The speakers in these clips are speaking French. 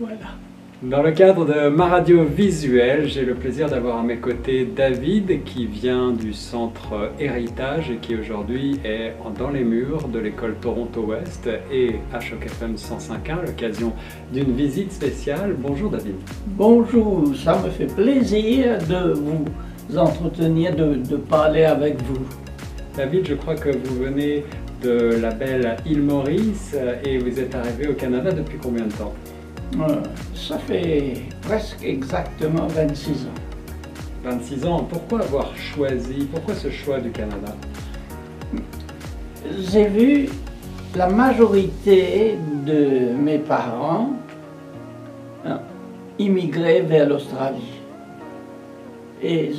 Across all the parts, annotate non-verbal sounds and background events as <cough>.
Voilà. Dans le cadre de ma radio visuelle, j'ai le plaisir d'avoir à mes côtés David qui vient du centre Héritage et qui aujourd'hui est dans les murs de l'école Toronto Ouest et à Choc FM 105.1 à l'occasion d'une visite spéciale. Bonjour David. Bonjour, ça me fait plaisir de vous entretenir, de, de parler avec vous. David, je crois que vous venez de la belle île Maurice et vous êtes arrivé au Canada depuis combien de temps? Ça fait presque exactement 26 ans. 26 ans. Pourquoi avoir choisi, pourquoi ce choix du Canada? J'ai vu la majorité de mes parents hein, immigrer vers l'Australie. Et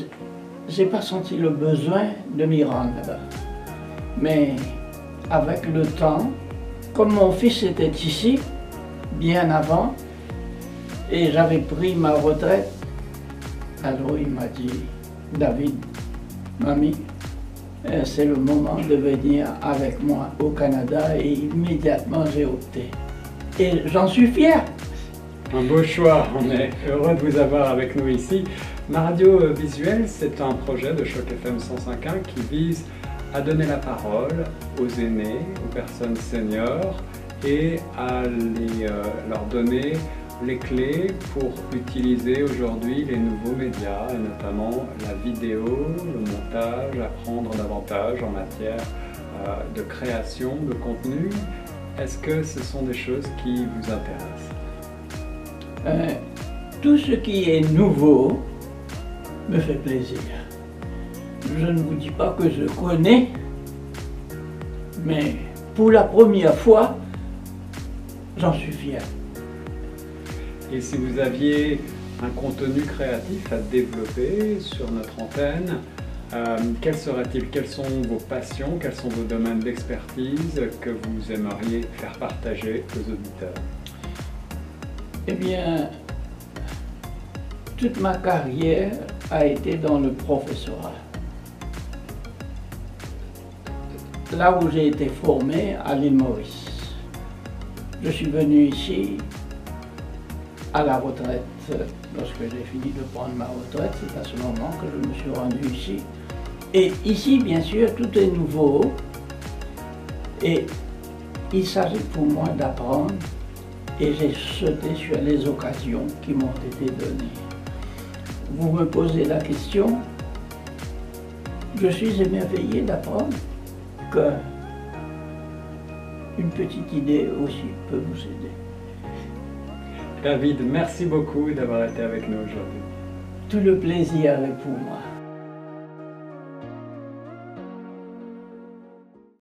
j'ai pas senti le besoin de m'y rendre là-bas. Mais avec le temps, comme mon fils était ici, bien avant, et j'avais pris ma retraite, alors il m'a dit, David, mamie, euh, c'est le moment de venir avec moi au Canada et immédiatement j'ai opté. Et j'en suis fier. Un beau choix, <laughs> on est heureux de vous avoir avec nous ici. Ma radio euh, visuelle, c'est un projet de Choc FM 105.1 qui vise à donner la parole aux aînés, aux personnes seniors et à euh, leur donner les clés pour utiliser aujourd'hui les nouveaux médias, et notamment la vidéo, le montage, apprendre davantage en matière euh, de création de contenu. Est-ce que ce sont des choses qui vous intéressent? Euh, tout ce qui est nouveau me fait plaisir. Je ne vous dis pas que je connais, mais pour la première fois, j'en suis fier. Et si vous aviez un contenu créatif à développer sur notre antenne, euh, quel serait-il? Quelles sont vos passions? Quels sont vos domaines d'expertise que vous aimeriez faire partager aux auditeurs? Eh bien, toute ma carrière a été dans le professorat. Là où j'ai été formé à l'île Maurice. Je suis venu ici à la retraite. Lorsque j'ai fini de prendre ma retraite, c'est à ce moment que je me suis rendu ici. Et ici, bien sûr, tout est nouveau. Et il s'agit pour moi d'apprendre et j'ai sauté sur les occasions qui m'ont été données. Vous me posez la question, je suis émerveillé d'apprendre que une petite idée aussi peut vous aider. David, merci beaucoup d'avoir été avec nous aujourd'hui. Tout le plaisir est pour moi.